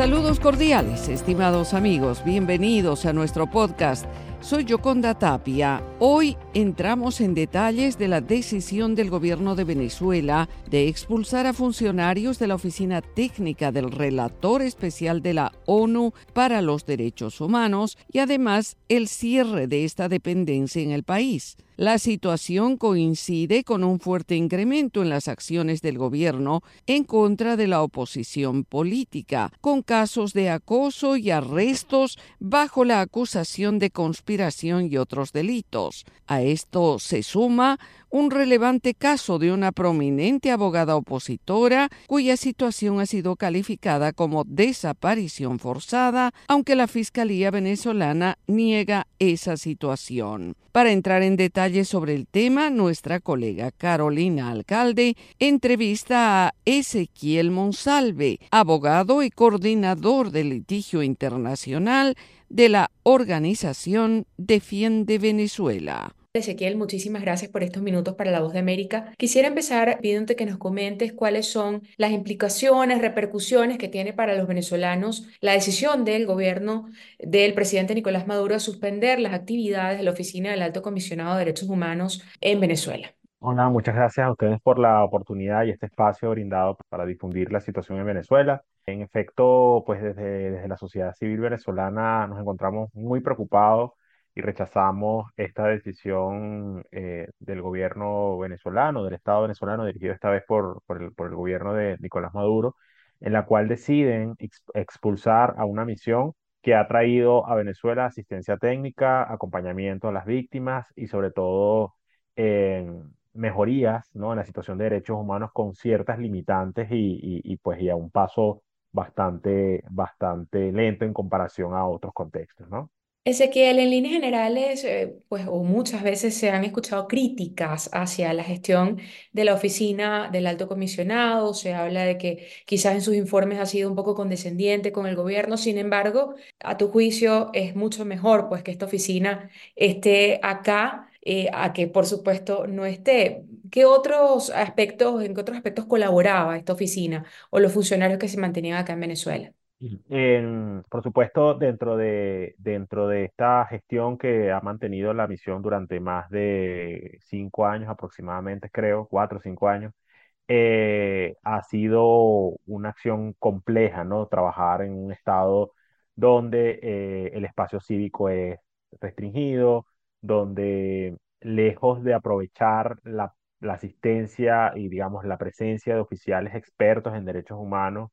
Saludos cordiales, estimados amigos, bienvenidos a nuestro podcast. Soy Yoconda Tapia. Hoy entramos en detalles de la decisión del gobierno de Venezuela de expulsar a funcionarios de la Oficina Técnica del Relator Especial de la ONU para los Derechos Humanos y además el cierre de esta dependencia en el país. La situación coincide con un fuerte incremento en las acciones del gobierno en contra de la oposición política, con casos de acoso y arrestos bajo la acusación de conspiración y otros delitos. A esto se suma un relevante caso de una prominente abogada opositora cuya situación ha sido calificada como desaparición forzada, aunque la Fiscalía venezolana niega esa situación. Para entrar en detalles sobre el tema, nuestra colega Carolina Alcalde entrevista a Ezequiel Monsalve, abogado y coordinador de litigio internacional de la organización Defiende Venezuela. Ezequiel, muchísimas gracias por estos minutos para La Voz de América. Quisiera empezar pidiéndote que nos comentes cuáles son las implicaciones, repercusiones que tiene para los venezolanos la decisión del gobierno del presidente Nicolás Maduro de suspender las actividades de la Oficina del Alto Comisionado de Derechos Humanos en Venezuela. Hola, muchas gracias a ustedes por la oportunidad y este espacio brindado para difundir la situación en Venezuela. En efecto, pues desde, desde la sociedad civil venezolana nos encontramos muy preocupados y rechazamos esta decisión eh, del gobierno venezolano, del Estado venezolano, dirigido esta vez por, por, el, por el gobierno de Nicolás Maduro, en la cual deciden expulsar a una misión que ha traído a Venezuela asistencia técnica, acompañamiento a las víctimas y sobre todo mejorías ¿no? en la situación de derechos humanos con ciertas limitantes y, y, y, pues y a un paso bastante, bastante lento en comparación a otros contextos, ¿no? Ezequiel, en líneas generales, eh, pues, muchas veces se han escuchado críticas hacia la gestión de la oficina del alto comisionado. Se habla de que quizás en sus informes ha sido un poco condescendiente con el gobierno. Sin embargo, a tu juicio es mucho mejor, pues, que esta oficina esté acá, eh, a que, por supuesto, no esté. ¿Qué otros aspectos, en qué otros aspectos colaboraba esta oficina o los funcionarios que se mantenían acá en Venezuela? En, por supuesto, dentro de, dentro de esta gestión que ha mantenido la misión durante más de cinco años aproximadamente, creo, cuatro o cinco años, eh, ha sido una acción compleja, ¿no? Trabajar en un estado donde eh, el espacio cívico es restringido, donde lejos de aprovechar la, la asistencia y, digamos, la presencia de oficiales expertos en derechos humanos,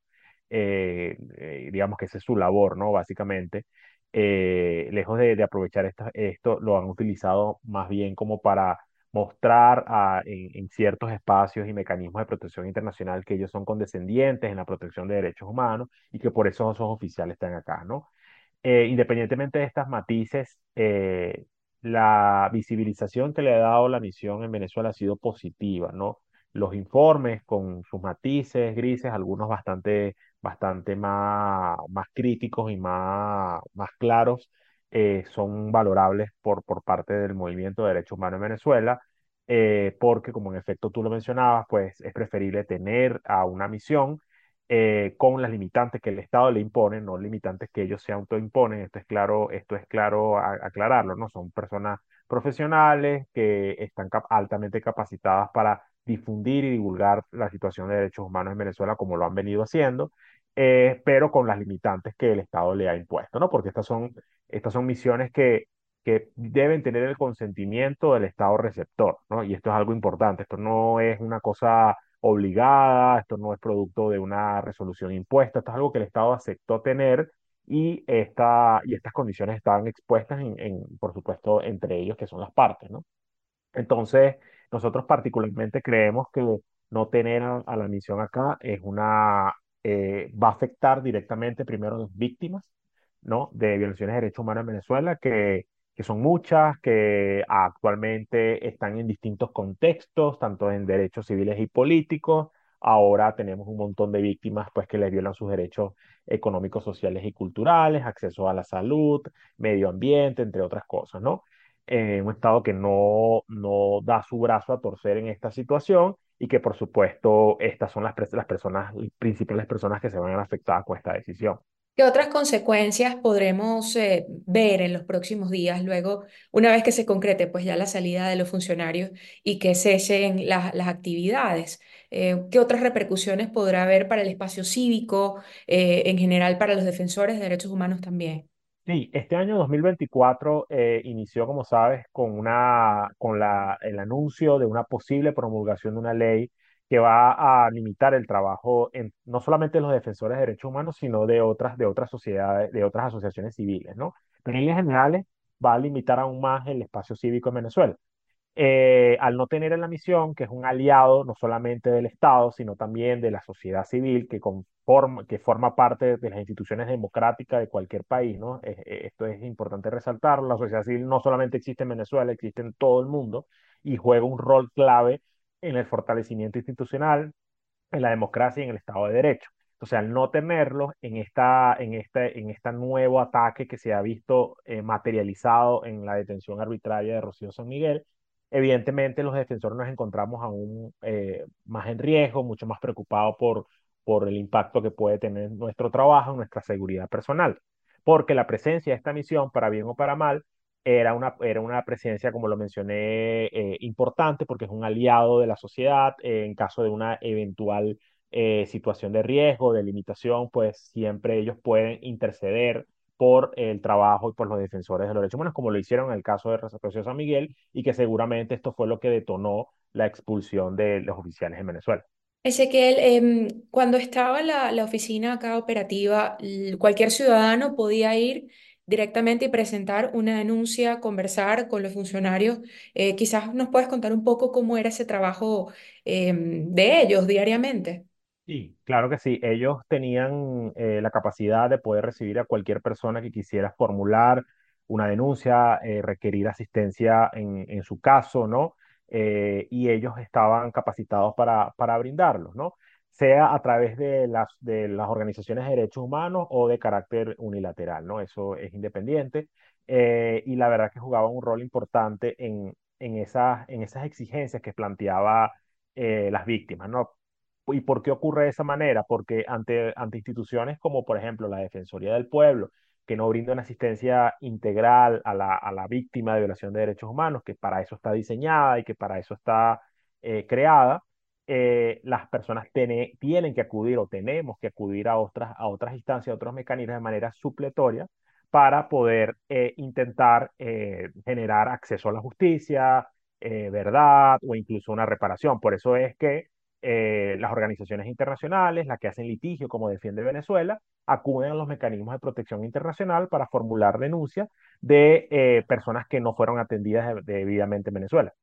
eh, eh, digamos que esa es su labor, ¿no? Básicamente, eh, lejos de, de aprovechar esto, lo han utilizado más bien como para mostrar a, en, en, ciertos espacios y mecanismos de protección internacional que ellos son condescendientes en la protección de derechos humanos y que por eso esos oficiales están acá, ¿no? independientemente de estas matices, la visibilización que le ha dado la misión en Venezuela ha sido positiva, ¿no? Los informes con sus matices grises, algunos bastante bastante más, más críticos y más, más claros eh, son valorables por, por parte del movimiento de derechos humanos en Venezuela, eh, porque como en efecto tú lo mencionabas, pues es preferible tener a una misión eh, con las limitantes que el Estado le impone, no limitantes que ellos se autoimponen. Esto es claro, esto es claro aclararlo, ¿no? Son personas profesionales que están altamente capacitadas para difundir y divulgar la situación de derechos humanos en Venezuela como lo han venido haciendo eh, pero con las limitantes que el Estado le ha impuesto, ¿no? Porque estas son, estas son misiones que, que deben tener el consentimiento del Estado receptor, ¿no? Y esto es algo importante, esto no es una cosa obligada, esto no es producto de una resolución impuesta, esto es algo que el Estado aceptó tener y, esta, y estas condiciones estaban expuestas, en, por supuesto, entre ellos, que son las partes, ¿no? Entonces, nosotros particularmente creemos que no tener a la misión acá es una eh, va a afectar directamente primero a las víctimas ¿no? de violaciones de derechos humanos en Venezuela, que, que son muchas, que actualmente están en distintos contextos, tanto en derechos civiles y políticos. Ahora tenemos un montón de víctimas pues, que les violan sus derechos económicos, sociales y culturales, acceso a la salud, medio ambiente, entre otras cosas, ¿no? Eh, un Estado que no, no da su brazo a torcer en esta situación y que por supuesto estas son las, las personas, principales personas que se van a afectadas con esta decisión. ¿Qué otras consecuencias podremos eh, ver en los próximos días, luego, una vez que se concrete pues ya la salida de los funcionarios y que cesen las, las actividades? Eh, ¿qué otras repercusiones podrá haber para el espacio cívico, eh, en general para los defensores de derechos humanos también? Sí, este año 2024 eh, inició, como sabes, con, una, con la, el anuncio de una posible promulgación de una ley que va a limitar el trabajo en, no solamente de los defensores de derechos humanos, sino de otras, de otras sociedades, de otras asociaciones civiles, ¿no? Pero en líneas generales va a limitar aún más el espacio cívico en Venezuela eh, al no tener en la misión, que es un aliado no solamente del Estado, sino también de la sociedad civil que, conforma, que forma parte de las instituciones democráticas de cualquier país, ¿no? Eh, eh, esto es importante resaltarlo. La sociedad civil no solamente existe en Venezuela, existe en todo el mundo y juega un rol clave en el fortalecimiento institucional, en la democracia y en el Estado de Derecho. Entonces, al no tenerlos en, esta, en, este, en este nuevo ataque que se ha visto materializado en la detención arbitraria de Rocío San Miguel, Evidentemente, los defensores nos encontramos aún eh, más en riesgo, mucho más preocupados por, por el impacto que puede tener nuestro trabajo, nuestra seguridad personal. Porque la presencia de esta misión, para bien o para mal, era una, era una presencia, como lo mencioné, eh, importante porque es un aliado de la sociedad. Eh, en caso de una eventual situación de riesgo, de limitación, pues siempre ellos pueden interceder por el trabajo y por los defensores de los derechos humanos, como lo hicieron en el caso de Rocío San Miguel, y que seguramente esto fue lo que detonó la expulsión de los oficiales en Venezuela. Ezequiel, em, cuando estaba la, la oficina acá operativa, cualquier ciudadano podía ir directamente y presentar una denuncia, conversar con los funcionarios. Eh, quizás nos puedes contar un poco cómo era ese trabajo em, de ellos diariamente. Sí, claro que sí. Ellos tenían eh, la capacidad de poder recibir a cualquier persona que quisiera formular una denuncia, eh, requerir asistencia en, en, su caso, ¿no? Eh, y ellos estaban capacitados para, para brindarlos, ¿no? Sea a través de las, de las organizaciones de derechos humanos o de carácter unilateral, ¿no? Eso es independiente. y la verdad que jugaba un rol importante en, en, esas, en esas exigencias que planteaba las víctimas, ¿no? ¿Y por qué ocurre de esa manera? Porque ante, ante instituciones como, por ejemplo, la Defensoría del Pueblo, que no brinda una asistencia integral a la, a la víctima de violación de derechos humanos, que para eso está diseñada y que para eso está eh, creada, eh, las personas tienen que acudir o tenemos que acudir a otras, a otras instancias, a otros mecanismos de manera supletoria para poder eh, intentar generar acceso a la justicia, verdad o incluso una reparación. Por eso es que eh, las organizaciones internacionales, las que hacen litigio como defiende Venezuela, acuden a los mecanismos de protección internacional para formular denuncias de eh, personas que no fueron atendidas debidamente en Venezuela.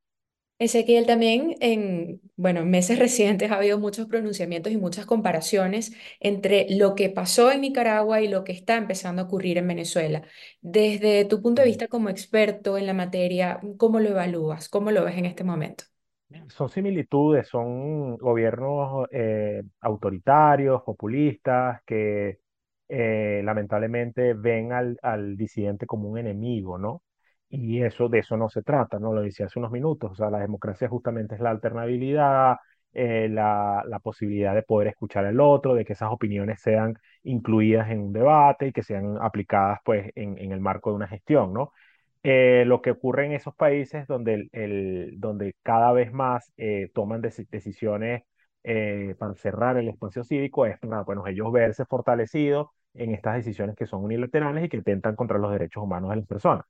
Ezequiel, también en, bueno, en meses recientes ha habido muchos pronunciamientos y muchas comparaciones entre lo que pasó en Nicaragua y lo que está empezando a ocurrir en Venezuela. Desde tu punto de vista como experto en la materia, ¿cómo lo evalúas? ¿Cómo lo ves en este momento? Son similitudes, son gobiernos eh, autoritarios, populistas, que eh, lamentablemente ven al, al disidente como un enemigo, ¿no? Y eso, de eso no se trata, ¿no? Lo decía hace unos minutos, o sea, la democracia justamente es la alternabilidad, eh, la, la posibilidad de poder escuchar al otro, de que esas opiniones sean incluidas en un debate y que sean aplicadas, pues, en, en el marco de una gestión, ¿no? Eh, lo que ocurre en esos países donde, el, donde cada vez más eh, toman decisiones eh, para cerrar el espacio cívico es bueno, ellos verse fortalecidos en estas decisiones que son unilaterales y que intentan contra los derechos humanos de las personas.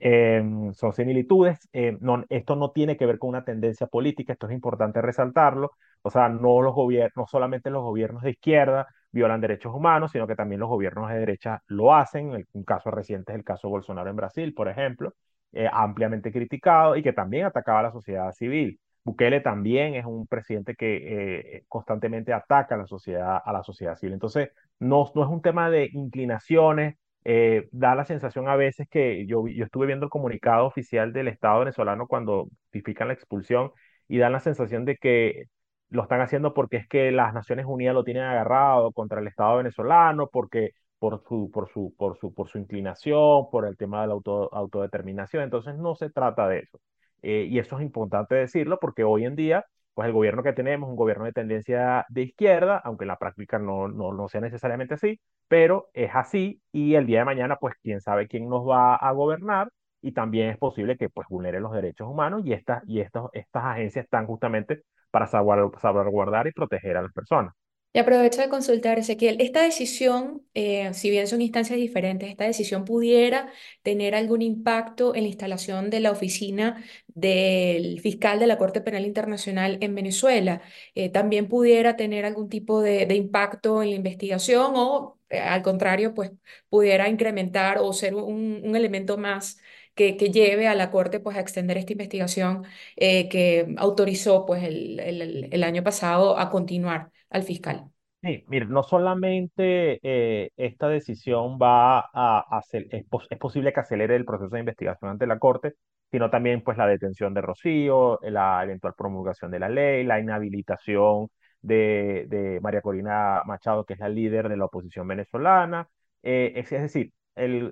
Em, son similitudes. no, esto no tiene que ver con una tendencia política, esto es importante resaltarlo. O sea, no, los no solamente los gobiernos de izquierda violan derechos humanos, sino que también los gobiernos de derecha lo hacen. Un caso reciente es el caso Bolsonaro en Brasil, por ejemplo, eh, ampliamente criticado y que también atacaba a la sociedad civil. Bukele también es un presidente que eh, constantemente ataca a la sociedad, a la sociedad civil. Entonces, no, es un tema de inclinaciones. Eh, da la sensación a veces que yo, yo estuve viendo el comunicado oficial del Estado venezolano cuando justifican la expulsión y dan la sensación de que lo están haciendo porque es que las Naciones Unidas lo tienen agarrado contra el Estado venezolano, porque por su, por su, por su, por su inclinación, por el tema de la auto, autodeterminación. Entonces no se trata de eso. Eh, y eso es importante decirlo porque hoy en día pues el gobierno que tenemos un gobierno de tendencia de izquierda, aunque en la práctica no, no, no sea necesariamente así, pero es así y el día de mañana, pues quién sabe quién nos va a gobernar y también es posible que pues vulnere los derechos humanos y, estas y estas estas agencias están justamente para salvaguardar y proteger a las personas. Y aprovecho de consultar, Ezequiel, esta decisión, eh, si bien son instancias diferentes, esta decisión pudiera tener algún impacto en la instalación de la oficina del fiscal de la Corte Penal Internacional en Venezuela. Eh, también pudiera tener algún tipo de, impacto en la investigación o, eh, al contrario, pues pudiera incrementar o ser un, un elemento más que, lleve a la Corte pues, a extender esta investigación eh, que autorizó pues, el, el, año pasado a continuar al fiscal. Sí, mire, no solamente eh, esta decisión va a hacer, es, es, posible que acelere el proceso de investigación ante la Corte, sino también pues la detención de Rocío, la eventual promulgación de la ley, la inhabilitación de, de María Corina Machado, que es la líder de la oposición venezolana. Eh, es, es, decir,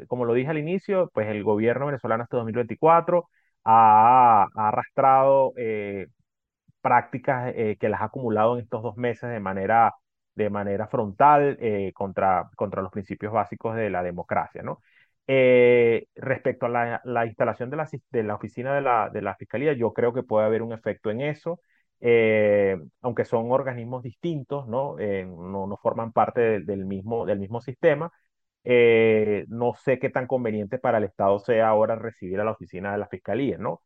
como lo dije al inicio, pues el gobierno venezolano hasta 2024 ha, ha arrastrado eh, prácticas eh, que las ha acumulado en estos dos meses de manera, de manera frontal eh, contra, contra los principios básicos de la democracia, respecto a la, la, instalación de la, de la oficina de la, de la Fiscalía, yo creo que puede haber un efecto en eso. aunque son organismos distintos, ¿no? no, no, forman parte del, mismo, del mismo sistema, eh, no sé qué tan conveniente para el Estado sea ahora recibir a la oficina de la Fiscalía, ¿no?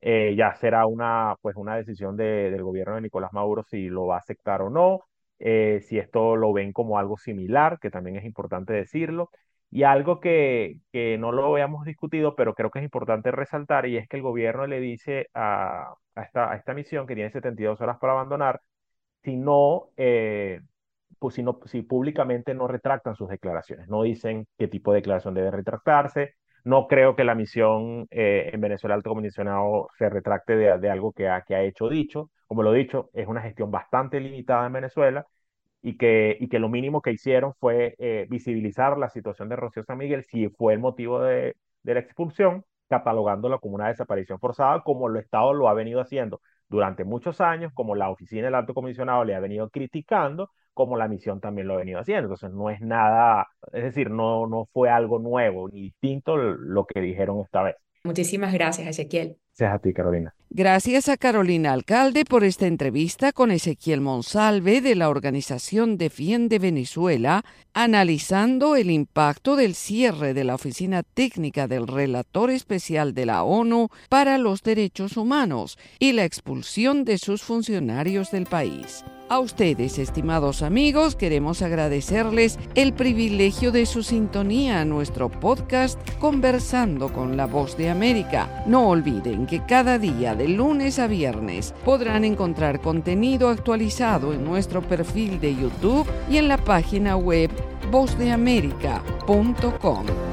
Eh, ya será una, pues una decisión de, del gobierno de Nicolás Maduro si lo va a aceptar o no, eh, si esto lo ven como algo similar, que también es importante decirlo, y algo que, que no lo habíamos discutido, pero creo que es importante resaltar, y es que el gobierno le dice a, a, esta, a esta misión que tiene 72 horas para abandonar, si no, pues, si, si públicamente no retractan sus declaraciones, no dicen qué tipo de declaración debe retractarse. No creo que la misión eh, en Venezuela alto comisionado se retracte de, de algo que ha, que ha hecho dicho. Como lo he dicho, es una gestión bastante limitada en Venezuela y que, y que lo mínimo que hicieron fue eh, visibilizar la situación de Rocío San Miguel, si fue el motivo de, de la expulsión, catalogándola como una desaparición forzada, como el Estado lo ha venido haciendo durante muchos años, como la oficina del alto comisionado le ha venido criticando, como la misión también lo ha venido haciendo. Entonces no es nada, es decir, no, no fue algo nuevo ni distinto lo que dijeron esta vez. Muchísimas gracias, Ezequiel. Gracias a Carolina Alcalde por esta entrevista con Ezequiel Monsalve de la organización Defiende Venezuela, analizando el impacto del cierre de la Oficina Técnica del Relator Especial de la ONU para los Derechos Humanos y la expulsión de sus funcionarios del país. A ustedes, estimados amigos, queremos agradecerles el privilegio de su sintonía a nuestro podcast Conversando con la Voz de América. No olviden que cada día de lunes a viernes podrán encontrar contenido actualizado en nuestro perfil de YouTube y en la página web vozdeamerica.com.